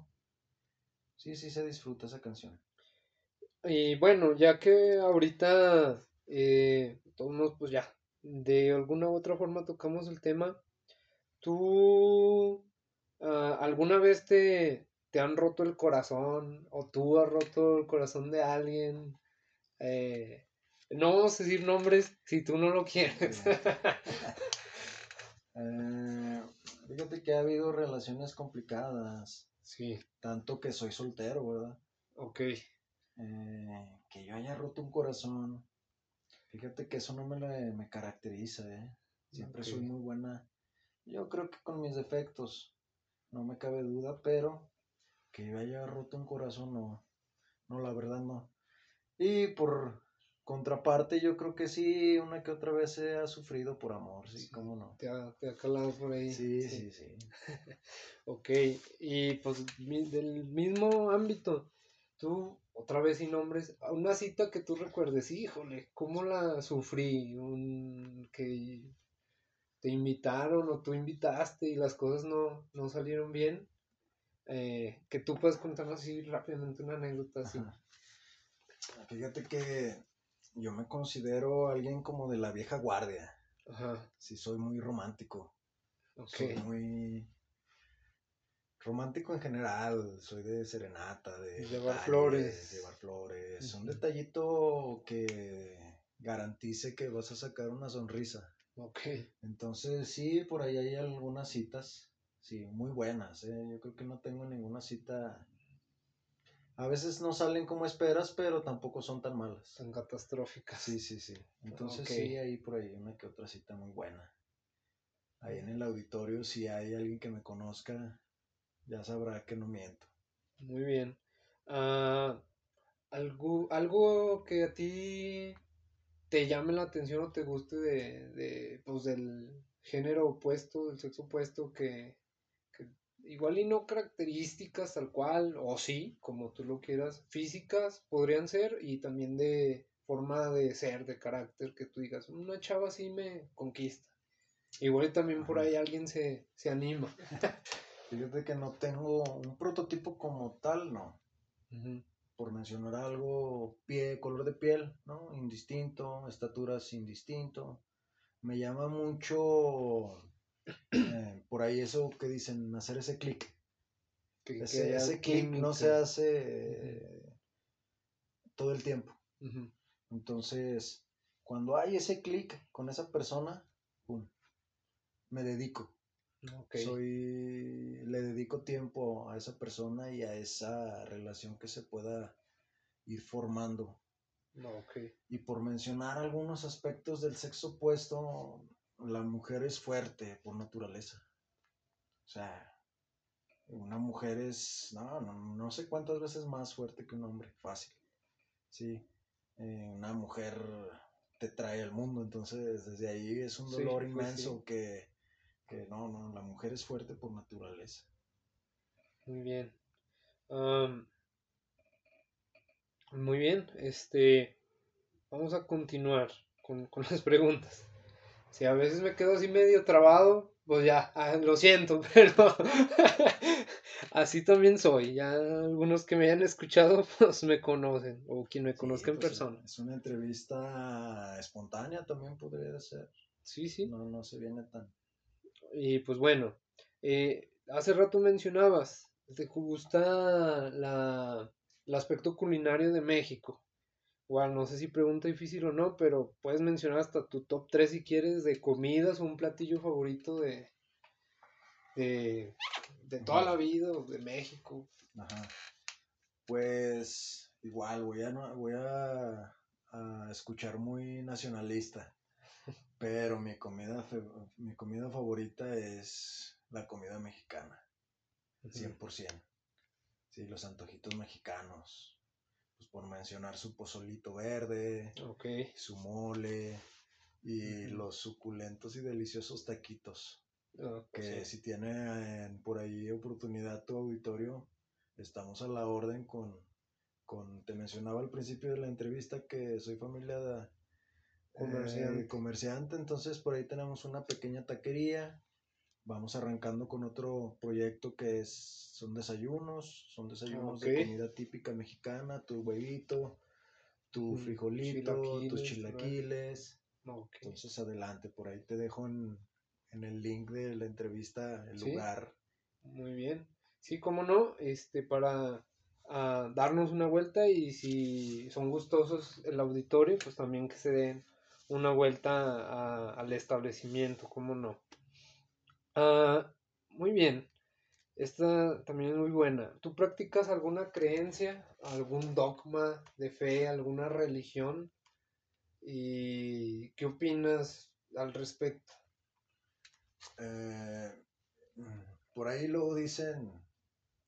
Sí, sí se disfruta esa canción. Y bueno, ya que ahorita, eh, todos pues ya, de alguna u otra forma tocamos el tema, ¿tú ah, alguna vez te, te han roto el corazón o tú has roto el corazón de alguien? Eh, no vamos a decir nombres si tú no lo quieres. Eh, fíjate que ha habido relaciones complicadas. Sí. Tanto que soy soltero, ¿verdad? Ok. Eh, que yo haya roto un corazón. Fíjate que eso no me, me caracteriza, ¿eh? Siempre soy muy buena. Yo creo que con mis defectos, no me cabe duda, pero que yo haya roto un corazón, no. No, la verdad no. Y por contraparte, yo creo que sí, una que otra vez se ha sufrido por amor, sí, cómo no. Te ha, te ha, calado por ahí. Sí, sí, sí. (laughs) ok, y pues del mismo ámbito, tú, otra vez sin nombres, una cita que tú recuerdes, híjole, ¿cómo la sufrí? Un, que te invitaron o tú invitaste y las cosas no, no salieron bien. Eh, que tú puedes contarnos así rápidamente una anécdota así. Fíjate que yo me considero alguien como de la vieja guardia. Ajá. Sí, soy muy romántico. Soy muy romántico en general. Soy de serenata, de llevar flores. Llevar flores. Un detallito que garantice que vas a sacar una sonrisa. Ok. Entonces, sí, por ahí hay algunas citas. Sí, muy buenas. ¿eh? Yo creo que no tengo ninguna cita a veces no salen como esperas, pero tampoco son tan malas. Tan catastróficas. Sí, sí, sí. Entonces sí, hay por ahí una que otra cita muy buena. Ahí en el auditorio, si hay alguien que me conozca, ya sabrá que no miento. Muy bien. Ah, ¿algo, ¿Algo que a ti te llame la atención o te guste de, de pues, del género opuesto, del sexo opuesto que, igual y no características tal cual, o sí, como tú lo quieras, físicas podrían ser y también de forma de ser, de carácter, que tú digas, una chava así me conquista. Igual y también por ahí alguien se, se anima. (laughs) Fíjate que no tengo un prototipo como tal, no. Por mencionar algo, pie, color de piel, ¿no? Indistinto, estaturas indistinto. Me llama mucho eh, por ahí eso que dicen, hacer ese clic. ese, clic no se hace todo el tiempo. Entonces, cuando hay ese clic con esa persona, me dedico. Soy, le dedico tiempo a esa persona y a esa relación que se pueda ir formando. Y por mencionar algunos aspectos del sexo opuesto, la mujer es fuerte por naturaleza. O sea, una mujer es, no, no, sé cuántas veces más fuerte que un hombre, fácil. Sí, eh, una mujer te trae al mundo, entonces desde ahí es un dolor pues inmenso que, que, no, no, la mujer es fuerte por naturaleza. Muy bien. muy bien, este, vamos a continuar con, con las preguntas. Si a veces me quedo así medio trabado, pues ya, ah, lo siento, (laughs) pero así también soy. Ya algunos que me hayan escuchado, pues me conocen, o quien me conozca en pues, persona. Es una entrevista espontánea también podría ser. Sí, sí. No, no se viene tan. Y pues bueno, eh, hace rato mencionabas, ¿te gusta la, el aspecto culinario de México? Igual, no sé si pregunta difícil o no, pero puedes mencionar hasta tu top 3 si quieres de comidas o un platillo favorito de, de, toda la vida de México. Ajá. Pues igual, voy a, voy a, escuchar muy nacionalista, pero mi comida, mi comida favorita es la comida mexicana, 100%. Sí, los antojitos mexicanos, pues por mencionar su pozolito verde, su mole y los suculentos y deliciosos taquitos. Que si tiene por ahí oportunidad tu auditorio, estamos a la orden con, con, te mencionaba al principio de la entrevista que soy familia de, comerciante. Eh, comerciante, entonces por ahí tenemos una pequeña taquería vamos arrancando con otro proyecto que es, son desayunos, son desayunos de comida típica mexicana, tu huevito, tu mm, frijolito, tus chilaquiles. Entonces adelante, por ahí te dejo en, el link de la entrevista el lugar. Muy bien. Sí, cómo no, este, para ah, darnos una vuelta y si son gustosos el auditorio, pues también que se den una vuelta al establecimiento, cómo no. Ah, muy bien. Esta también es muy buena. ¿Tú practicas alguna creencia, algún dogma de fe, alguna religión? ¿Y qué opinas al respecto? Eh, por ahí lo dicen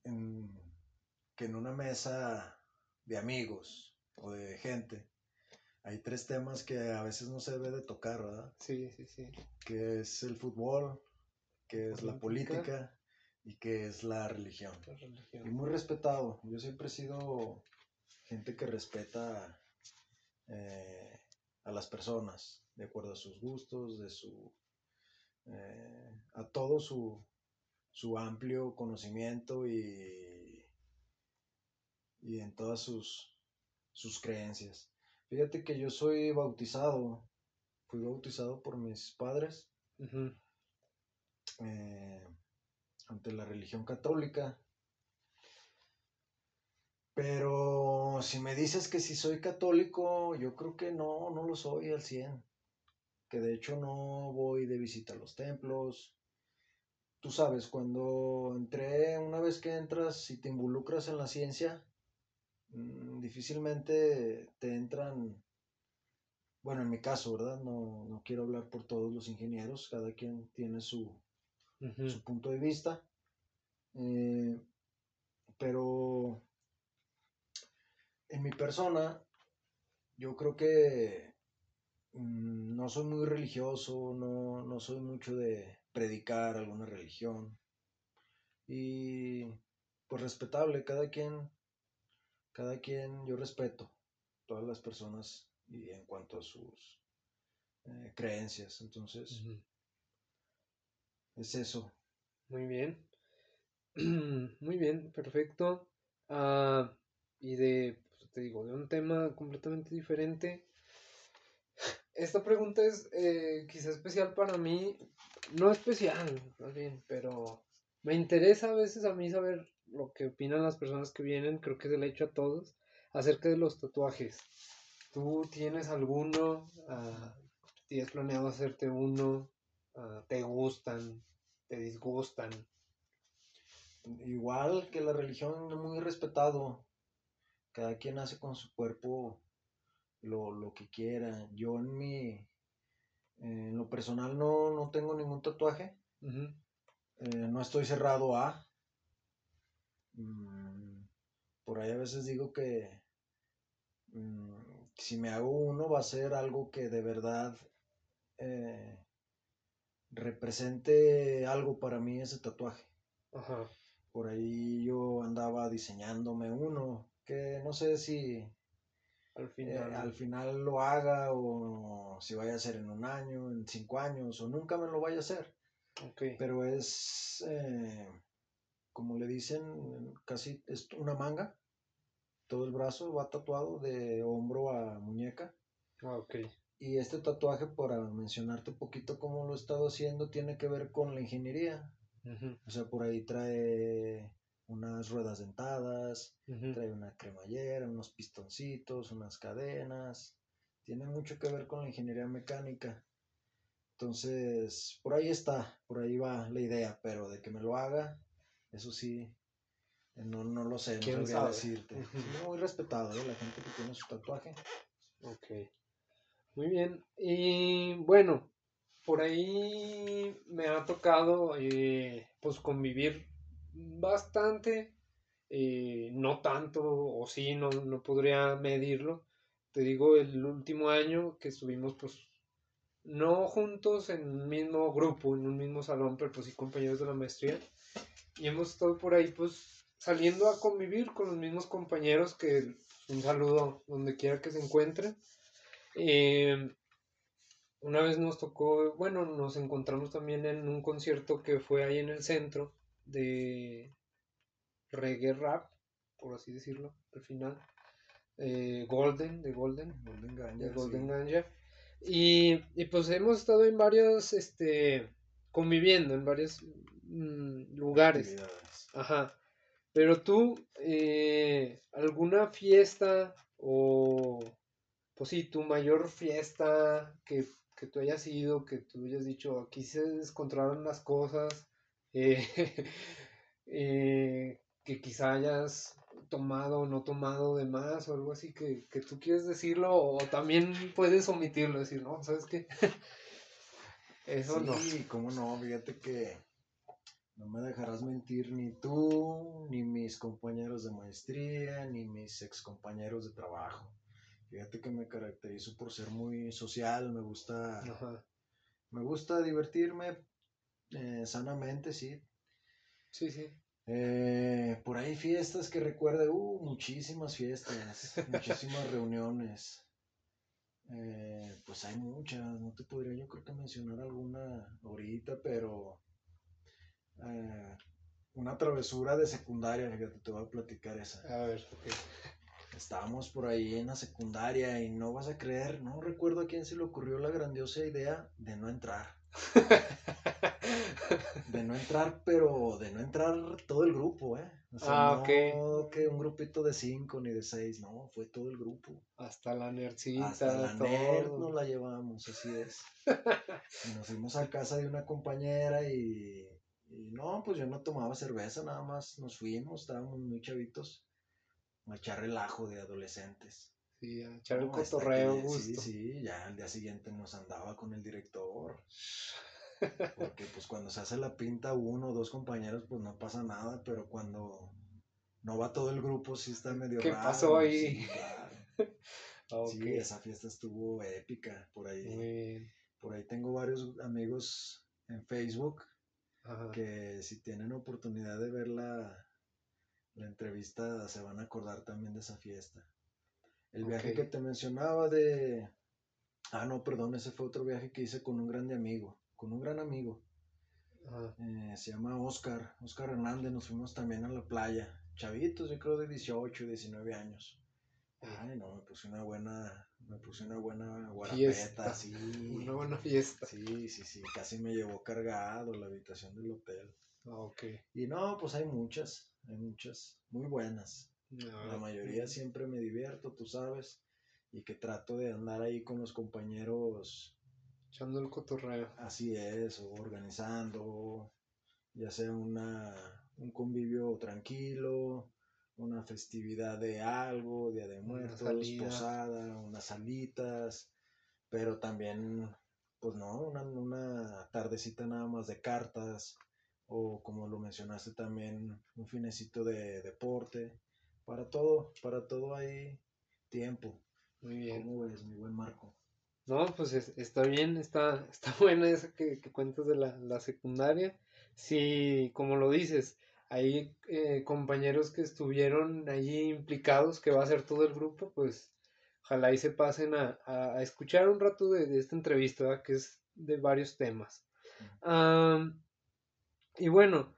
que en una mesa de amigos o de gente hay tres temas que a veces no se debe de tocar, ¿verdad? Sí, sí, sí. Que es el fútbol, que es la política y que es la religión. Y muy respetado. Yo siempre he sido gente que respeta eh, a las personas de acuerdo a sus gustos, de su eh, a todo su, su amplio conocimiento y, y en todas sus, sus creencias. Fíjate que yo soy bautizado, fui bautizado por mis padres. Eh, ante la religión católica. Pero si me dices que si soy católico, yo creo que no, no lo soy al 100. Que de hecho no voy de visita a los templos. Tú sabes, cuando entré, una vez que entras y te involucras en la ciencia, difícilmente te entran, bueno, en mi caso, ¿verdad? No, no quiero hablar por todos los ingenieros, cada quien tiene su, su punto de vista. Eh, pero en mi persona, yo creo que mm, no soy muy religioso, no, no soy mucho de predicar alguna religión. Y pues respetable, cada quien, cada quien, yo respeto todas las personas y en cuanto a sus eh, creencias. Entonces, es eso. Muy bien. (clears throat) Muy bien, perfecto. Ah, y de, pues, te digo, de un tema completamente diferente. Esta pregunta es eh, quizá especial para mí, no especial, más bien, pero me interesa a veces a mí saber lo que opinan las personas que vienen, creo que se le ha hecho a todos, acerca de los tatuajes. ¿Tú tienes alguno? Ah, ¿Tienes planeado hacerte uno? Ah, ¿Te gustan? ¿Te disgustan? Igual que la religión, muy respetado. Cada quien hace con su cuerpo lo, que quiera. Yo en mi, en lo personal no, no tengo ningún tatuaje. Eh, no estoy cerrado a. Mm, por ahí a veces digo que mm, si me hago uno va a ser algo que de verdad eh, represente algo para mí ese tatuaje. Por ahí yo andaba diseñándome uno que no sé si al final. Eh, al final lo haga o si vaya a ser en un año, en cinco años o nunca me lo vaya a hacer. Pero es, eh, como le dicen, casi es una manga. Todo el brazo va tatuado de hombro a muñeca. Ah, y este tatuaje, para mencionarte un poquito cómo lo he estado haciendo, tiene que ver con la ingeniería. O sea, por ahí trae unas ruedas dentadas, trae una cremallera, unos pistoncitos, unas cadenas. Tiene mucho que ver con la ingeniería mecánica. Entonces, por ahí está, por ahí va la idea, pero de que me lo haga, eso sí, no, no lo sé, no sabría decirte. muy respetado, ¿eh? la gente que tiene su tatuaje. Ok. Muy bien. Y bueno, por ahí me ha tocado eh, pues convivir bastante, eh, no tanto, o sí, no, no podría medirlo. Te digo, el último año que estuvimos pues no juntos en un mismo grupo, en un mismo salón, pero pues sí compañeros de la maestría. Y hemos estado por ahí pues saliendo a convivir con los mismos compañeros que un saludo donde quiera que se encuentren. Eh, una vez nos tocó, bueno, nos encontramos también en un concierto que fue ahí en el centro de reggae rap, por así decirlo, al final. Eh, Golden, de Golden, Golden Ganja. De Golden Ganja. Y, pues hemos estado en varios, este, conviviendo en varios mm, lugares. Ajá. Pero tú, eh, ¿alguna fiesta o, pues sí, tu mayor fiesta que, que tú hayas ido, que tú hayas dicho, aquí se descontrolaron las cosas, (laughs) eh, eh, que quizá hayas tomado o no tomado de más o algo así que, tú quieres decirlo o también puedes omitirlo, decir, no, ¿sabes qué? (laughs) Eso no. Sí, cómo no, fíjate que no me dejarás mentir ni tú, ni mis compañeros de maestría, ni mis ex compañeros de trabajo. Fíjate que me caracterizo por ser muy social, me gusta, me gusta divertirme eh, sanamente, sí. Sí, sí. Eh, por ahí fiestas que recuerde, uh, muchísimas fiestas, (laughs) muchísimas reuniones. Eh, pues hay muchas, no te podría yo creo que mencionar alguna ahorita, pero eh, una travesura de secundaria, fíjate, te voy a platicar esa. A ver, Estábamos por ahí en la secundaria y no vas a creer, no recuerdo a quién se le ocurrió la grandiosa idea de no entrar. (laughs) de no entrar, pero de no entrar todo el grupo, ¿eh? O sea, ah, no que un grupito de cinco ni de seis, no, fue todo el grupo. Hasta la nerdcita. Hasta la nerd nos la llevamos, así es. (laughs) y nos fuimos a casa de una compañera y, y no, pues yo no tomaba cerveza, nada más nos fuimos, estábamos muy chavitos a echar relajo de adolescentes. Sí, a echar el cotorreo, Sí, sí, ya al día siguiente nos andaba con el director. (laughs) Porque pues cuando se hace la pinta uno o dos compañeros, pues no pasa nada, pero cuando no va todo el grupo, sí está medio ¿Qué pasó ahí? Sí, (laughs) esa fiesta estuvo épica por ahí. Por ahí tengo varios amigos en Facebook que si tienen oportunidad de ver la, la entrevista se van a acordar también de esa fiesta. El viaje que te mencionaba de... Ah, no, perdón, ese fue otro viaje que hice con un grande amigo, con un gran amigo. Eh, se llama Oscar, Oscar Hernández, nos fuimos también a la playa, chavitos, yo creo de 18, 19 años. Ay, no, me puse una buena, me puse una buena guarapeta, sí. Una buena fiesta. Sí, sí, sí, casi me llevó cargado la habitación del hotel. Ah, ok. Y no, pues hay muchas, hay muchas muy buenas. la mayoría siempre me divierto, tú sabes, y que trato de andar ahí con los compañeros. Echando el cotorreo. Así es, o organizando, ya sea una, un convivio tranquilo, una festividad de algo, Día de Muertos, posada, unas salitas, pero también, pues no, una, una tardecita nada más de cartas, o como lo mencionaste también, un finecito de deporte, para todo, para todo hay tiempo. Muy bien. ¿Cómo ves, mi buen Marco? No, pues está bien, está, (laughs) está buena esa que, que cuentas de la, la secundaria. Sí, como lo dices, hay eh, compañeros que estuvieron allí implicados, que va a ser todo el grupo, pues ojalá y se pasen a, a, escuchar un rato de, esta entrevista, que es de varios temas. y bueno,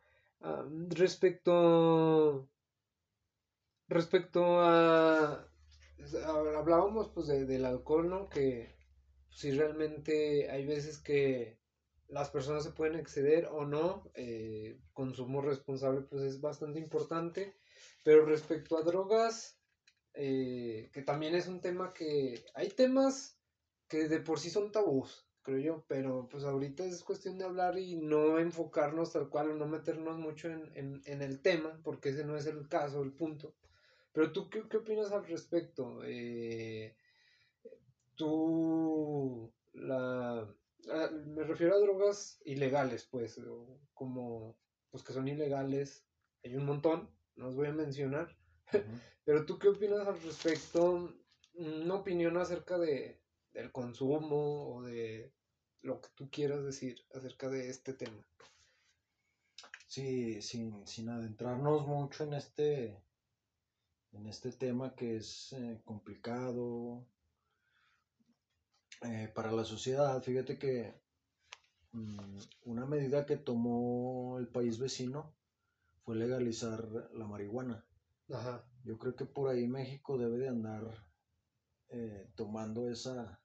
respecto, respecto a, hablábamos pues del alcohol, ¿no? Que si realmente hay veces que las personas se pueden exceder o no, eh, consumo responsable pues es bastante importante, pero respecto a drogas, eh, que también es un tema que hay temas que de por sí son tabús, creo yo, pero pues ahorita es cuestión de hablar y no enfocarnos tal cual o no meternos mucho en, el tema, porque ese no es el caso, el punto. Pero tú, ¿qué, qué opinas al respecto? Eh, tú, la Me refiero a drogas ilegales, pues, como, pues que son ilegales, hay un montón, no los voy a mencionar, (laughs) pero tú qué opinas al respecto, una opinión acerca de, del consumo o de lo que tú quieras decir acerca de este tema. Sí, sin, sin adentrarnos mucho en este, en este tema que es eh, complicado, eh, para la sociedad, fíjate que mm, una medida que tomó el país vecino fue legalizar la marihuana. Yo creo que por ahí México debe de andar eh, tomando esa,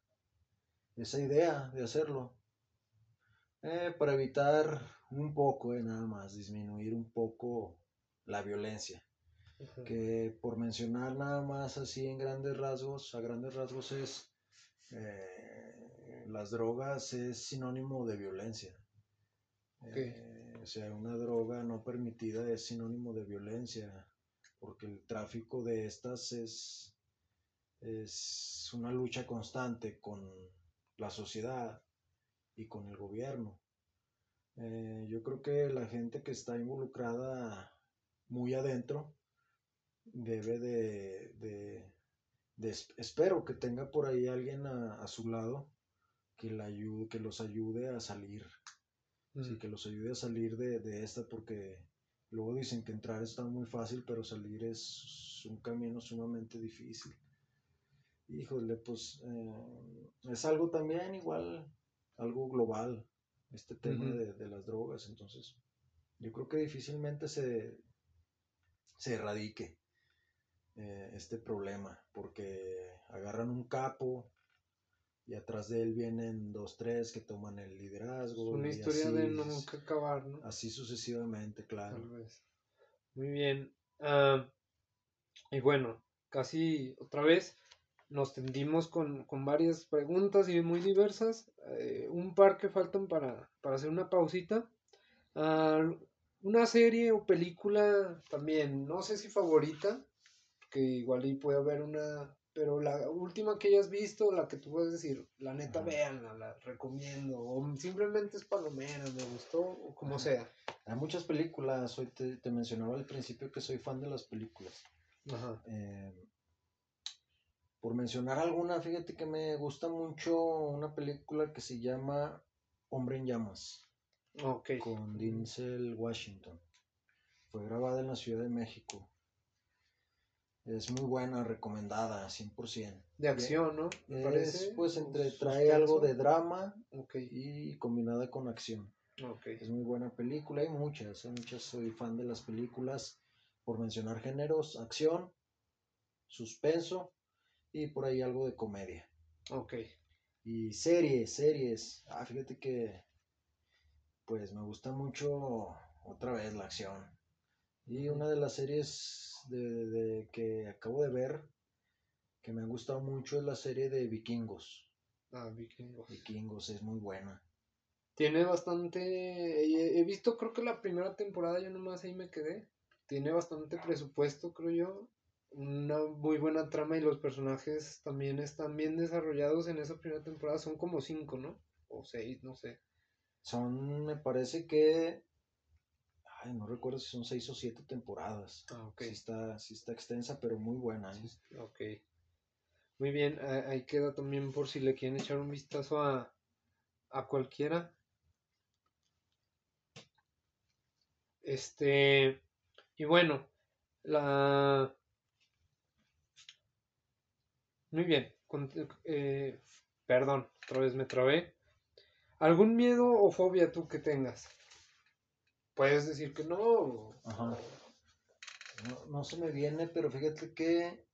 esa idea de hacerlo. Eh, para evitar un poco, nada más, disminuir un poco la violencia. Que por mencionar nada más así en grandes rasgos, a grandes rasgos es eh, las drogas es sinónimo de violencia. Eh, o sea, una droga no permitida es sinónimo de violencia, porque el tráfico de estas es, es una lucha constante con la sociedad y con el gobierno. Eh, yo creo que la gente que está involucrada muy adentro debe de espero que tenga por ahí alguien a, su lado que, la ayude, que los ayude a salir. Sí, que los ayude a salir de, esta porque luego dicen que entrar está muy fácil, pero salir es un camino sumamente difícil. Híjole, pues eh, es algo también igual, algo global, este tema de, de, las drogas. Entonces, yo creo que difícilmente se, se erradique. Eh, este problema, porque agarran un capo y atrás de él vienen dos, tres que toman el liderazgo. una historia de nunca acabar, ¿no? Así sucesivamente, claro. Muy bien. Ah, y bueno, casi otra vez nos tendimos con, varias preguntas y muy diversas. Eh, un par que faltan para, hacer una pausita. Ah, una serie o película también, no sé si favorita, que igual ahí puede haber una, pero la última que hayas visto, la que tú puedes decir, la neta, veanla, la recomiendo, o simplemente es palomera, me gustó, o como sea. Hay muchas películas, hoy te, mencionaba al principio que soy fan de las películas. Ajá. Eh, por mencionar alguna, fíjate que me gusta mucho una película que se llama Hombre en Llamas. Okay. Con Denzel Washington. Fue grabada en la Ciudad de México. Es muy buena, recomendada, 100%. De acción, ¿no? Me parece. Pues entre, trae algo de drama y combinada con acción. Es muy buena película, hay muchas, hay muchas, soy fan de las películas, por mencionar géneros, acción, suspenso y por ahí algo de comedia. Ok. Y series, series. Ah, fíjate que pues me gusta mucho otra vez la acción. Y una de las series de, que acabo de ver que me ha gustado mucho es la serie de Vikingos. Ah, Vikingos. Vikingos es muy buena. Tiene bastante. He visto, creo que la primera temporada, yo nomás ahí me quedé. Tiene bastante presupuesto, creo yo. Una muy buena trama y los personajes también están bien desarrollados en esa primera temporada. Son como cinco, ¿no? O seis, no sé. Son, me parece que Ay, no recuerdo si son seis o siete temporadas. Ah, ok. Sí está, sí está extensa, pero muy buena. ¿eh? ok. Muy bien, ahí queda también por si le quieren echar un vistazo a, a cualquiera. Este, y bueno, la... Muy bien, eh, perdón, otra vez me trabé. ¿Algún miedo o fobia tú que tengas? Puedes decir que no. Ajá. No, se me viene, pero fíjate que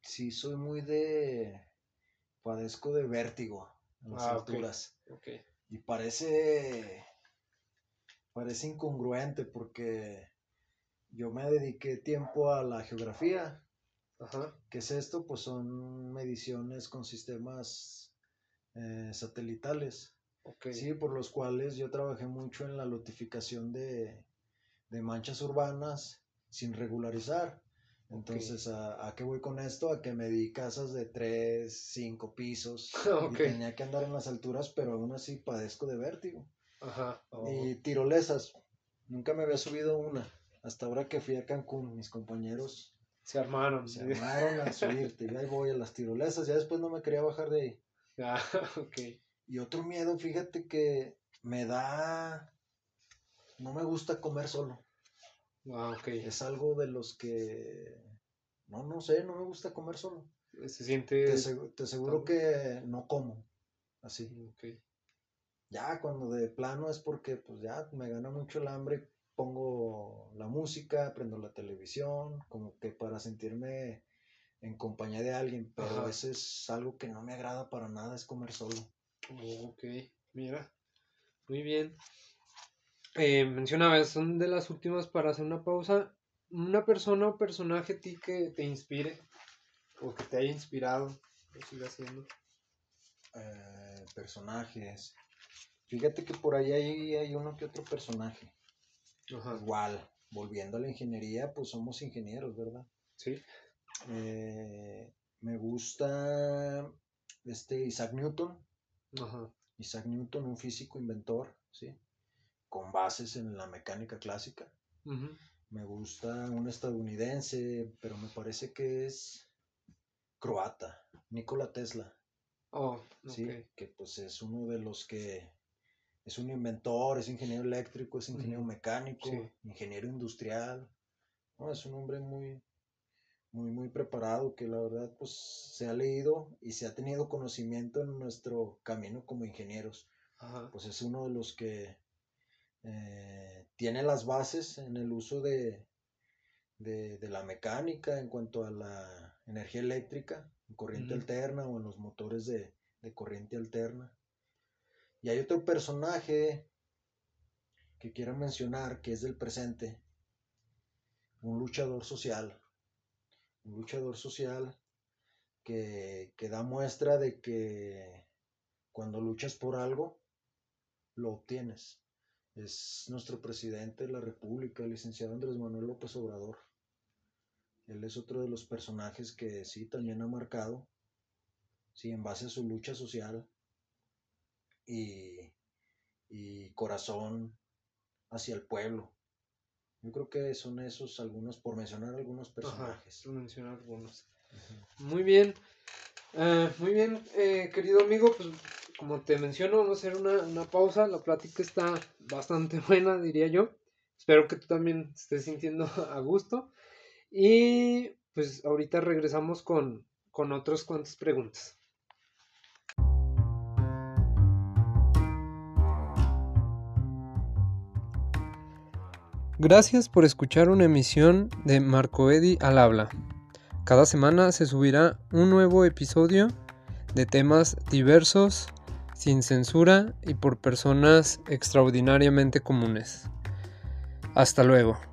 sí soy muy de. Padezco de vértigo en las ah, alturas. Y parece. Parece incongruente porque yo me dediqué tiempo a la geografía. Ajá. ¿Qué es esto? Pues son mediciones con sistemas eh, satelitales. Sí, por los cuales yo trabajé mucho en la notificación de, manchas urbanas sin regularizar. Entonces, ¿a, qué voy con esto? A que me di casas de tres, cinco pisos. (laughs) Y tenía que andar en las alturas, pero aún así padezco de vértigo. Ajá. Oh. Y tirolesas. Nunca me había subido una. Hasta ahora que fui a Cancún, mis compañeros se armaron. Se armaron a subirte. y ahí voy a las tirolesas. Ya después no me quería bajar de ahí. (laughs) Ah, ok. Y otro miedo, fíjate que me da... No me gusta comer solo. Ah, ok. Es algo de los que... No, no sé, no me gusta comer solo. Se siente... Te, aseguro que no como. Así. Ok. Ya cuando de plano es porque pues ya me gana mucho el hambre, pongo la música, prendo la televisión, como que para sentirme en compañía de alguien, pero eso es algo que no me agrada para nada, es comer solo. Ok, mira. Muy bien. Eh, mencionabas, son de las últimas para hacer una pausa. Una persona o personaje ti que te inspire o que te haya inspirado, lo siga haciendo. Eh, personajes. Fíjate que por ahí hay, uno que otro personaje. Igual, volviendo a la ingeniería, pues somos ingenieros, ¿verdad? Sí. Eh, me gusta este Isaac Newton. Isaac Newton, un físico inventor, ¿sí? Con bases en la mecánica clásica. Me gusta un estadounidense, pero me parece que es croata, Nikola Tesla. Oh, sí, que pues es uno de los que es un inventor, es ingeniero eléctrico, es ingeniero mecánico, ingeniero industrial. es un hombre muy, muy, muy preparado, que la verdad pues se ha leído y se ha tenido conocimiento en nuestro camino como ingenieros. Pues es uno de los que eh, tiene las bases en el uso de, de, la mecánica en cuanto a la energía eléctrica, en corriente alterna o en los motores de, de corriente alterna. Y hay otro personaje que quiero mencionar que es del presente, un luchador social un luchador social que, da muestra de que cuando luchas por algo, lo obtienes. Es nuestro presidente de la República, el licenciado Andrés Manuel López Obrador. Él es otro de los personajes que sí también ha marcado, sí, en base a su lucha social y, y corazón hacia el pueblo. Yo creo que son esos algunos, por mencionar algunos personajes. por mencionar algunos. Muy bien. Eh, muy bien, eh, querido amigo, pues como te menciono, vamos a hacer una, una, pausa. La plática está bastante (laughs) buena, diría yo. Espero que tú también estés sintiendo (laughs) a gusto. Y pues ahorita regresamos con, con otras cuantas preguntas. Gracias por escuchar una emisión de Marco Eddy al habla. Cada semana se subirá un nuevo episodio de temas diversos, sin censura y por personas extraordinariamente comunes. Hasta luego.